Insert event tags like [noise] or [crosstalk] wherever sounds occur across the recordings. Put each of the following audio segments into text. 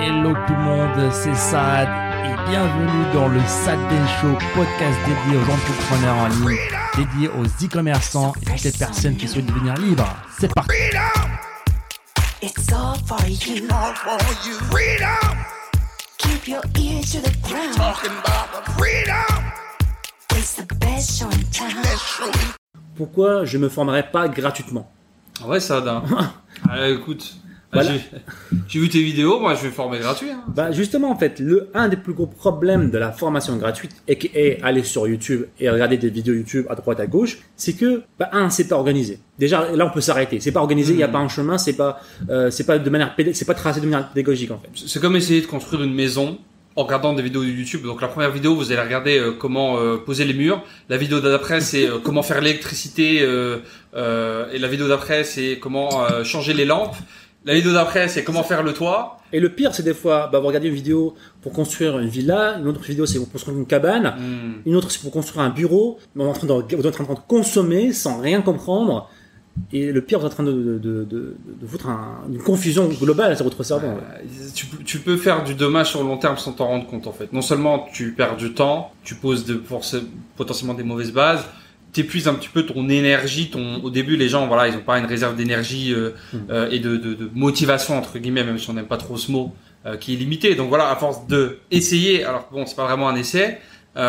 Hello tout le monde, c'est Sad et bienvenue dans le Sad Show, podcast dédié aux entrepreneurs en ligne, dédié aux e-commerçants et toutes les personnes qui souhaitent devenir libres. C'est parti. It's all for you. all for you. Freedom, Keep your ears to the ground. talking about the freedom. It's the best show in town. Show pourquoi je me formerais pas gratuitement? Ouais, ça, d'un. ah, écoute, Voilà. j'ai- vu tes vidéos, moi je vais former gratuit. Hein. Bah justement en fait, le un des plus gros problèmes de la formation gratuite et qui est aller sur YouTube et regarder des vidéos YouTube à droite à gauche, c'est que bah un c'est pas organisé. Déjà là on peut s'arrêter, c'est pas organisé, il y a pas un chemin, c'est pas euh, c'est pas de manière c'est pas tracé de manière pédagogique en fait. C'est comme essayer de construire une maison en regardant des vidéos de YouTube. Donc la première vidéo, vous allez regarder euh, comment euh, poser les murs. La vidéo d'après, c'est euh, comment faire l'électricité. euh, euh, et la vidéo d'après, c'est comment changer les lampes. La vidéo d'après, c'est comment faire le toit. Et le pire c'est des fois bah vous regardez une vidéo pour construire une villa, une autre vidéo c'est pour construire une cabane, Hmm. une autre c'est pour construire un bureau, mais on est en train de, vous êtes en train de consommer sans rien comprendre. Et le pire, vous êtes en train de, de, de, foutre un- une confusion globale sur votre cerveau. Euh, Tu, peux- tu peux faire du dommage sur le long terme sans t'en rendre compte en fait. Non seulement tu perds du temps, tu poses de, potentiellement des mauvaises bases, t'épuises un petit peu ton énergie. Ton, au début, les gens, voilà, ils ont pas une réserve d'énergie euh, Mm. euh, et de, de, de motivation entre guillemets, même si on n'aime pas trop ce mot, euh, qui est limité. Donc voilà, à force de essayer, alors que bon, c'est pas vraiment un essai,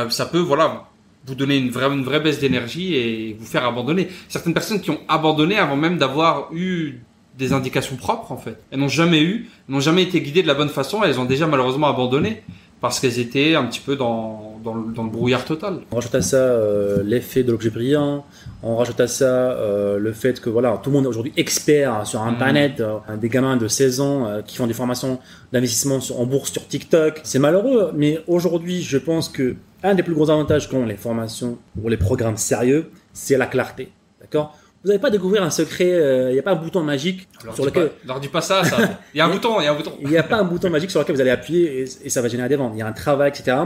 ça peut, voilà, vous donner une vraie, une vraie baisse d'énergie et vous faire abandonner. Certaines personnes qui ont abandonné avant même d'avoir eu des indications propres en fait. Elles n'ont jamais eu, n'ont jamais été guidées de la bonne façon. Elles ont déjà malheureusement abandonné parce qu'elles étaient un petit peu dans, dans, le, dans le brouillard total. On rajoute à ça euh, l'effet de l'objet brillant. On rajoute à ça euh, le fait que voilà, tout le monde est aujourd'hui expert sur Internet. euh, des gamins de 16 ans qui font des formations d'investissement en bourse sur TikTok. C'est malheureux, mais aujourd'hui, je pense que un des plus gros avantages qu'ont les formations ou les programmes sérieux, c'est la clarté. D'accord? Vous n'allez pas découvrir un secret. euh, Il n'y a pas un bouton magique Alors, sur lequel pas, leur dis pas ça, ça. Il y a un [laughs] bouton, il y a un bouton. il n'y a pas un bouton magique sur lequel vous allez appuyer et, et ça va générer des ventes. Il y a un travail, etc.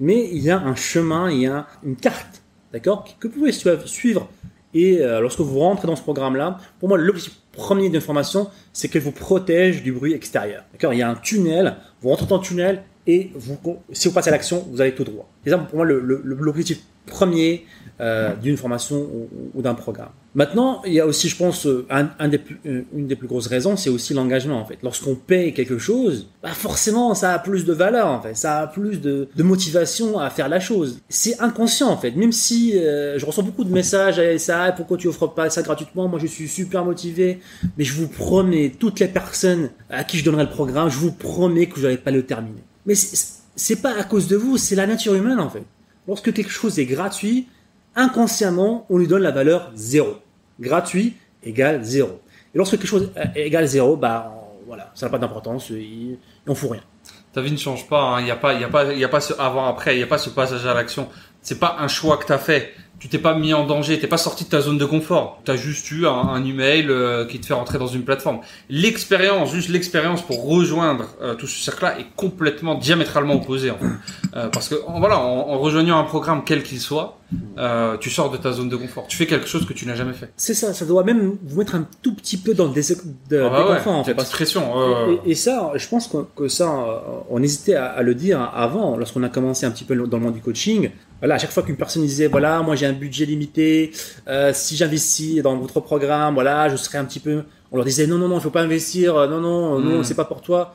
Mais il y a un chemin, il y a une carte, d'accord, que vous pouvez suivre-. Et euh, lorsque vous rentrez dans ce programme-là, pour moi, l'objectif premier d'une formation, c'est qu'elle vous protège du bruit extérieur. D'accord Il y a un tunnel, vous rentrez dans le tunnel et si vous passez à l'action, vous allez tout droit. C'est ça pour moi l'objectif premier euh, d'une formation ou d'un programme. Maintenant, il y a aussi, je pense, euh, euh, une des plus grosses raisons, c'est aussi l'engagement. En fait, lorsqu'on paye quelque chose, bah forcément, ça a plus de valeur. En fait, ça a plus de, motivation à faire la chose. C'est inconscient en fait. Même si euh, je reçois beaucoup de messages, eh, ça, pourquoi tu offres pas ça gratuitement? Moi, je suis super motivé, mais je vous promets, toutes les personnes à qui je donnerai le programme, je vous promets que je n'allais pas le terminer. Mais c'est pas à cause de vous, c'est la nature humaine en fait. Lorsque quelque chose est gratuit, inconsciemment, on lui donne la valeur zéro. Gratuit égale zéro. Et lorsque quelque chose égale zéro, bah on- voilà, ça n'a pas d'importance, on fout rien. Ta vie ne change pas. hein. Il n'y a pas, il a pas, il a pas ce avant-après. Il n'y a pas ce passage à l'action. C'est pas un choix que tu as fait. Tu t'es pas mis en danger. T'es pas sorti de ta zone de confort. Tu as juste eu un, email euh, qui te fait rentrer dans une plateforme. L'expérience, juste l'expérience pour rejoindre euh, tout ce cercle-là est complètement diamétralement opposée. En fait. Euh, parce que voilà, en rejoignant un programme quel qu'il soit, euh, tu sors de ta zone de confort. Tu fais quelque chose que tu n'as jamais fait. C'est ça, ça doit même vous mettre un tout petit peu dans le dés- de, Ah bah ouais, déconfort, en fait. Parce que- pression. Et, et ça, je pense que, que ça, euh, on hésitait à, à le dire avant, lorsqu'on a commencé un petit peu dans le monde du coaching. Voilà, à chaque fois qu'une personne disait, voilà, moi j'ai un budget limité, euh, si j'investis dans votre programme, voilà, je serai un petit peu. On leur disait, non, non, non, il faut pas investir, non, non, non, Mm. c'est pas pour toi.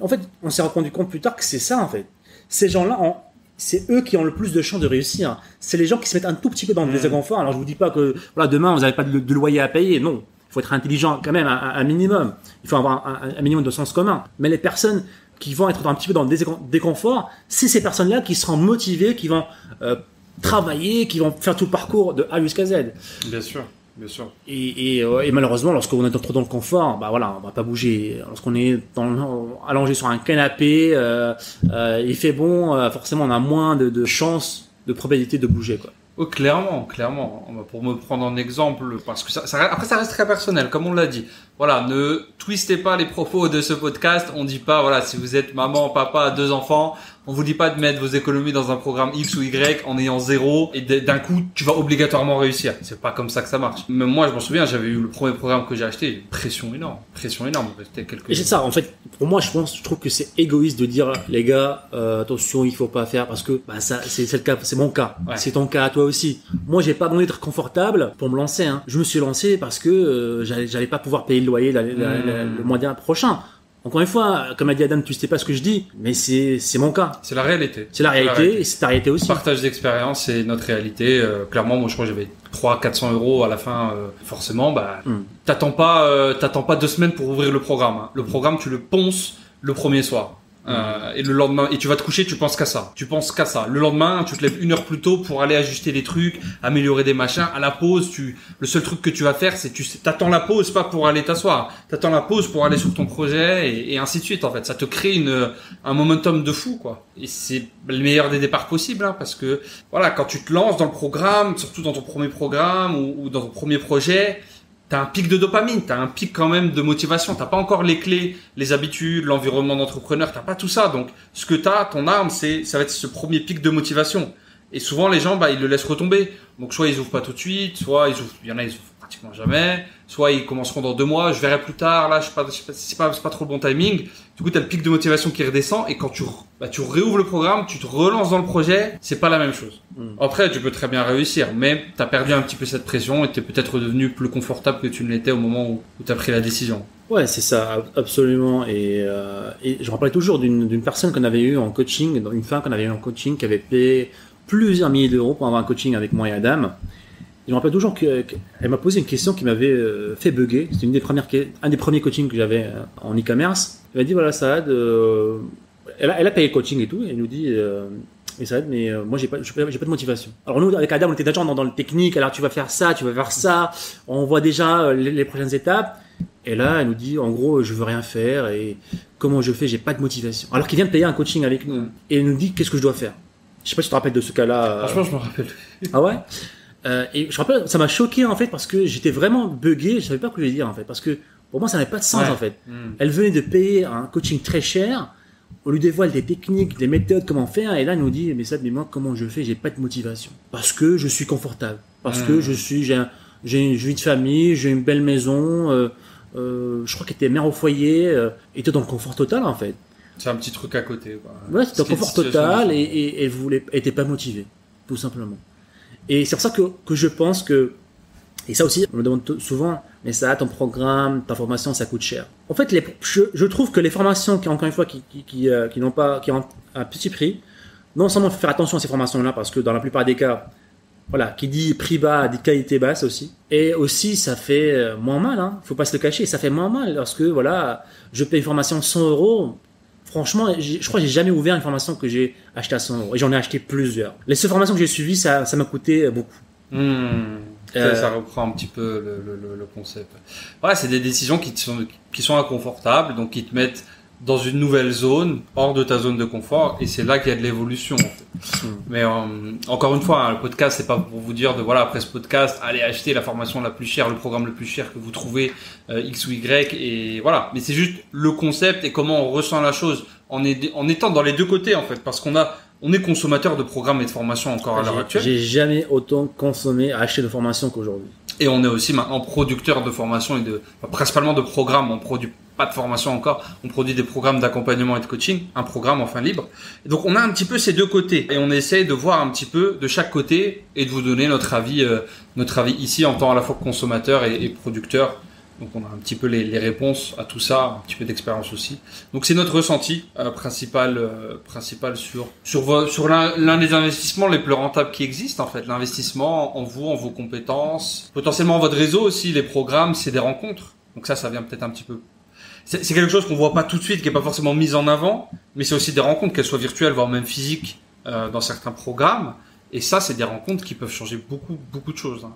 En fait, on s'est rendu compte plus tard que c'est ça, en fait. Ces gens-là, en- c'est eux qui ont le plus de chances de réussir. C'est les gens qui se mettent un tout petit peu dans le Mm. désinconfort. Alors, je vous dis pas que, voilà, demain, vous n'avez pas de, de loyer à payer. Non. Il faut être intelligent quand même, un, un minimum. Il faut avoir un, minimum de sens commun. Mais les personnes qui vont être un petit peu dans le déconfort, c'est ces personnes-là qui seront motivées, qui vont euh, travailler, qui vont faire tout le parcours de A jusqu'à Z. Bien sûr, bien sûr. Et, et, euh, et malheureusement, lorsqu'on est trop dans le confort, bah voilà, on va pas bouger. Lorsqu'on est dans, allongé sur un canapé, euh, euh, il fait bon, euh, forcément, on a moins de, de chances, de probabilité de bouger, quoi. Oh, clairement, clairement. Pour me prendre en exemple, parce que ça, ça- après ça reste très personnel, comme on l'a dit. voilà, ne twistez pas les propos de ce podcast. On dit pas, voilà, si vous êtes maman, papa, deux enfants, on vous dit pas de mettre vos économies dans un programme X ou Y en ayant zéro et d'un coup tu vas obligatoirement réussir. C'est pas comme ça que ça marche. Même moi, je m'en souviens, j'avais eu le premier programme que j'ai acheté, pression énorme, pression énorme. C'était quelques. Et c'est ça, en fait, pour moi, je pense, je trouve que c'est égoïste de dire, les gars, euh, attention, il faut pas faire parce que, bah, ça, c'est, le cas, c'est mon cas. Ouais. C'est ton cas à toi aussi. Moi, j'ai pas besoin d'être confortable pour me lancer, hein. Je me suis lancé parce que, euh, j'allais, pas pouvoir payer le loyer la- la- la- Mmh. le mois prochain. Encore une fois, comme a dit Adam, tu sais pas ce que je dis, mais c'est, c'est mon cas. C'est la réalité. C'est la réalité et c'est ta réalité aussi. Partage d'expérience et notre réalité. Euh, clairement, moi, je crois que j'avais 300 400 euros à la fin. euh, forcément, bah, Hmm. t'attends pas, euh, t'attends pas deux semaines pour ouvrir le programme. hein. Le programme, tu le ponces le premier soir. Euh, et le lendemain, et tu vas te coucher, tu penses qu'à ça. Tu penses qu'à ça. Le lendemain, tu te lèves une heure plus tôt pour aller ajuster des trucs, améliorer des machins. À la pause, tu, le seul truc que tu vas faire, c'est tu t'attends la pause pas pour aller t'asseoir. T'attends la pause pour aller sur ton projet et, ainsi de suite. En fait, ça te crée une, un momentum de fou, quoi. Et c'est le meilleur des départs possible, hein, parce que voilà, quand tu te lances dans le programme, surtout dans ton premier programme ou dans ton premier projet, t'as un pic de dopamine, t'as un pic quand même de motivation. T'as pas encore les clés, les habitudes, l'environnement d'entrepreneur, t'as pas tout ça. Donc, ce que t'as, ton arme, c'est, ça va être ce premier pic de motivation. Et souvent, les gens, bah, ils le laissent retomber. Donc, soit ils ouvrent pas tout de suite, soit ils ouvrent, il a, ils ouvrent pratiquement jamais. Soit ils commenceront dans deux mois, je verrai plus tard, là, je sais pas, c'est pas, trop le bon timing. Du coup, t'as le pic de motivation qui redescend et quand tu, bah, tu réouvres le programme, tu te relances dans le projet, c'est pas la même chose. Mm. Après, tu peux très bien réussir, mais t'as perdu un petit peu cette pression et t'es peut-être devenu plus confortable que tu ne l'étais au moment où, où t'as pris la décision. Ouais, c'est ça, ab- absolument. Et, euh, et je me rappelle toujours d'une d'une personne qu'on avait eue en coaching, une femme qu'on avait eue en coaching, qui avait payé plusieurs milliers d'euros pour avoir un coaching avec moi et Adam. Je me rappelle toujours qu'elle m'a posé une question qui m'avait euh, fait bugger. C'était une des premières, un des premiers coachings que j'avais euh, en e-commerce. Elle m'a dit voilà, Saad, euh, elle, a, elle a payé le coaching et tout. Et elle nous dit, euh, mais Saad, mais euh, moi j'ai pas, j'ai pas de motivation. Alors nous avec Adam, on était déjà dans, dans le technique. Alors tu vas faire ça, tu vas faire ça. On voit déjà les, les prochaines étapes. Et là, elle nous dit, en gros, je veux rien faire et comment je fais, j'ai pas de motivation. Alors qu'il vient de payer un coaching avec nous. Et elle nous dit, qu'est-ce que je dois faire? Je sais pas si tu te rappelles de ce cas-là. Franchement, je me rappelle. ah ouais? Euh, Et je rappelle, ça m'a choqué en fait parce que j'étais vraiment buggé, je savais pas quoi lui dire en fait. Parce que pour moi, ça n'avait pas de sens Ouais. en fait. Mm. Elle venait de payer un coaching très cher. On lui dévoile des techniques, des méthodes, comment faire, et là, elle nous dit, mais ça, mais moi, comment je fais, j'ai pas de motivation. Parce que je suis confortable. Parce que je suis, j'ai un- j'ai une vie de famille, j'ai une belle maison, euh, euh, je crois qu'elle était mère au foyer, était dans le confort total, en fait. C'est un petit truc à côté. Quoi. Ouais, c'était un confort total et, et, et elle voulait, elle était pas motivée, tout simplement. Et c'est pour ça que, que je pense que, et ça aussi, on me demande souvent, mais ça, ton programme, ta formation, ça coûte cher. En fait, je, trouve que les formations, qui, encore une fois, qui, qui, qui, euh, n'ont pas, qui ont un petit prix, non seulement il faut faire attention à ces formations-là, parce que dans la plupart des cas, voilà, qui dit prix bas dit qualité basse aussi. Et aussi, ça fait euh, moins mal, hein. Faut pas se le cacher, ça fait moins mal lorsque, voilà, je paye une formation 100 euros. Franchement, je crois que j'ai jamais ouvert une formation que j'ai achetée à 100 euros. Et j'en ai acheté plusieurs. Les seules formations que j'ai suivies, ça, ça m'a coûté beaucoup. Hmm. Euh, Ça, reprend un petit peu le, le, le- le concept. Ouais, c'est des décisions qui, te sont, qui sont inconfortables, donc qui te mettent dans une nouvelle zone, hors de ta zone de confort, et c'est là qu'il y a de l'évolution. En fait. Hmm. Mais euh, encore une fois, hein, le podcast, c'est pas pour vous dire de voilà après ce podcast, allez acheter la formation la plus chère, le programme le plus cher que vous trouvez euh, X ou Y, et voilà. Mais c'est juste le concept et comment on ressent la chose en, est- en étant dans les deux côtés en fait, parce qu'on a on est consommateur de programmes et de formations encore à l'heure actuelle. J'ai jamais autant consommé, acheté de formation qu'aujourd'hui. Et on est aussi maintenant producteur de formation et de, enfin, principalement de programmes. On produit pas de formation encore. On produit des programmes d'accompagnement et de coaching. Un programme enfin libre. Donc on a un petit peu ces deux côtés. Et on essaye de voir un petit peu de chaque côté et de vous donner notre avis, euh, notre avis ici en tant à la fois consommateur et, producteur. Donc on a un petit peu les, réponses à tout ça, un petit peu d'expérience aussi. Donc c'est notre ressenti euh, principal, euh, principal sur sur l'un des investissements les plus rentables qui existent en fait. L'investissement en vous, en vos compétences, potentiellement en votre réseau aussi. Les programmes, c'est des rencontres. Donc ça, ça vient peut-être un petit peu. C'est quelque chose qu'on voit pas tout de suite, qui est pas forcément mis en avant, mais c'est aussi des rencontres, qu'elles soient virtuelles, voire même physiques, euh, dans certains programmes. Et ça, c'est des rencontres qui peuvent changer beaucoup, beaucoup de choses. hein.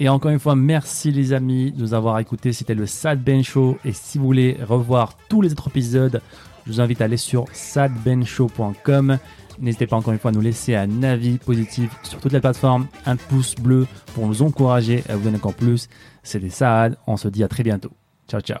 Et encore une fois, merci les amis de nous avoir écoutés. C'était le Sad Ben Show. Et si vous voulez revoir tous les autres épisodes, je vous invite à aller sur sadbenshow.com. N'hésitez pas encore une fois à nous laisser un avis positif sur toutes les plateformes, un pouce bleu pour nous encourager à vous donner encore plus. C'était Saad, on se dit à très bientôt. Ciao ciao.